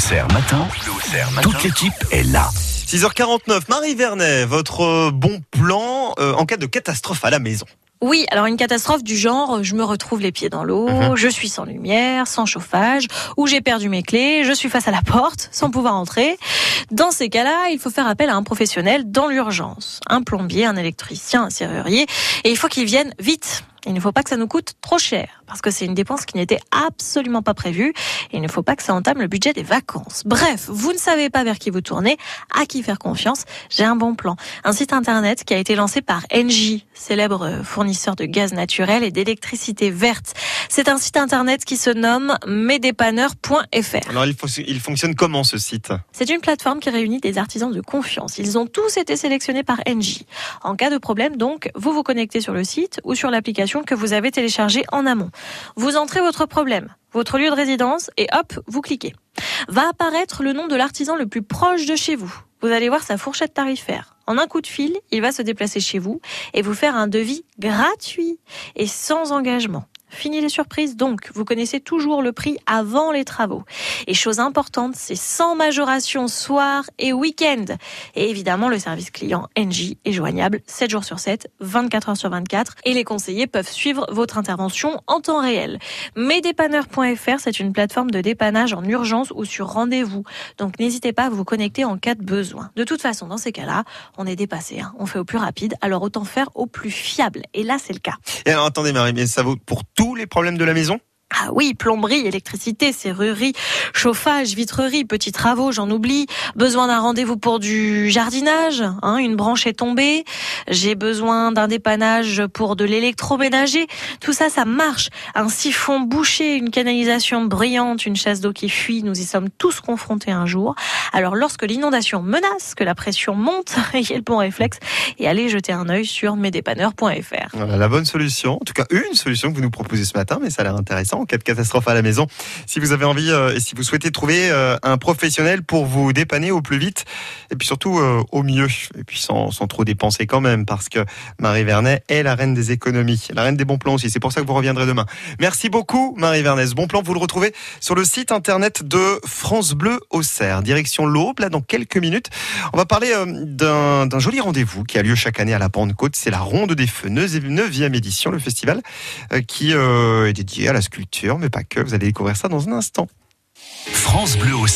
Auxerre matin. Toute l'équipe est là. 6h49, Marie Vernet, votre euh, bon plan euh, en cas de catastrophe à la maison. Oui, alors une catastrophe du genre, je me retrouve les pieds dans l'eau, Mhm. je suis sans lumière, sans chauffage, ou j'ai perdu mes clés, je suis face à la porte, sans pouvoir entrer. Dans ces cas-là, il faut faire appel à un professionnel dans l'urgence. Un plombier, un électricien, un serrurier, et il faut qu'il vienne vite. Il ne faut pas que ça nous coûte trop cher, parce que c'est une dépense qui n'était absolument pas prévue, et il ne faut pas que ça entame le budget des vacances. Bref, vous ne savez pas vers qui vous tournez, à qui faire confiance, j'ai un bon plan. Un site internet qui a été lancé par Engie, célèbre fournisseur de gaz naturel et d'électricité verte. C'est un site internet qui se nomme mesdépanneurs.fr. Alors il, faut, il fonctionne comment ce site? C'est une plateforme qui réunit des artisans de confiance. Ils ont tous été sélectionnés par Engie. En cas de problème, donc, vous vous connectez sur le site ou sur l'application que vous avez téléchargée en amont. Vous entrez votre problème, votre lieu de résidence et hop, vous cliquez. Va apparaître le nom de l'artisan le plus proche de chez vous. Vous allez voir sa fourchette tarifaire. En un coup de fil, il va se déplacer chez vous et vous faire un devis gratuit et sans engagement. Fini les surprises donc, vous connaissez toujours le prix avant les travaux. Et chose importante, c'est sans majoration soir et week-end. Et évidemment, le service client NJ est joignable 7 jours sur 7, 24 heures sur 24 et les conseillers peuvent suivre votre intervention en temps réel. Mesdépanneurs.fr, c'est une plateforme de dépannage en urgence ou sur rendez-vous. Donc n'hésitez pas à vous connecter en cas de besoin. De toute façon, dans ces cas-là, on est dépassé, hein. on fait au plus rapide, alors autant faire au plus fiable. Et là, c'est le cas. Et alors attendez Marie, mais ça vaut pour tous les problèmes de la maison Ah oui, plomberie, électricité, serrurerie, chauffage, vitrerie, petits travaux, j'en oublie. Besoin d'un rendez-vous pour du jardinage, hein, une branche est tombée. J'ai besoin d'un dépannage pour de l'électroménager. Tout ça, ça marche. Un siphon bouché, une canalisation brillante, une chasse d'eau qui fuit, nous y sommes tous confrontés un jour. Alors lorsque l'inondation menace, que la pression monte, ayez le bon réflexe et allez jeter un œil sur mesdépanneurs.fr. Voilà la bonne solution, en tout cas une solution que vous nous proposez ce matin, mais ça a l'air intéressant en cas de catastrophe à la maison. Si vous avez envie euh, et si vous souhaitez trouver euh, un professionnel pour vous dépanner au plus vite et puis surtout euh, au mieux et puis sans, sans trop dépenser quand même parce que Marie Vernet est la reine des économies, la reine des bons plans aussi. C'est pour ça que vous reviendrez demain. Merci beaucoup Marie Vernet. Ce bon plan vous le retrouvez sur le site internet de France Bleu Auxerre. Direction l'Aube là dans quelques minutes. On va parler d'un joli rendez-vous qui a lieu chaque année à la Pentecôte. C'est la Ronde des Feux, 9e édition, le festival qui est dédié à la sculpture, mais pas que. Vous allez découvrir ça dans un instant. France Bleu.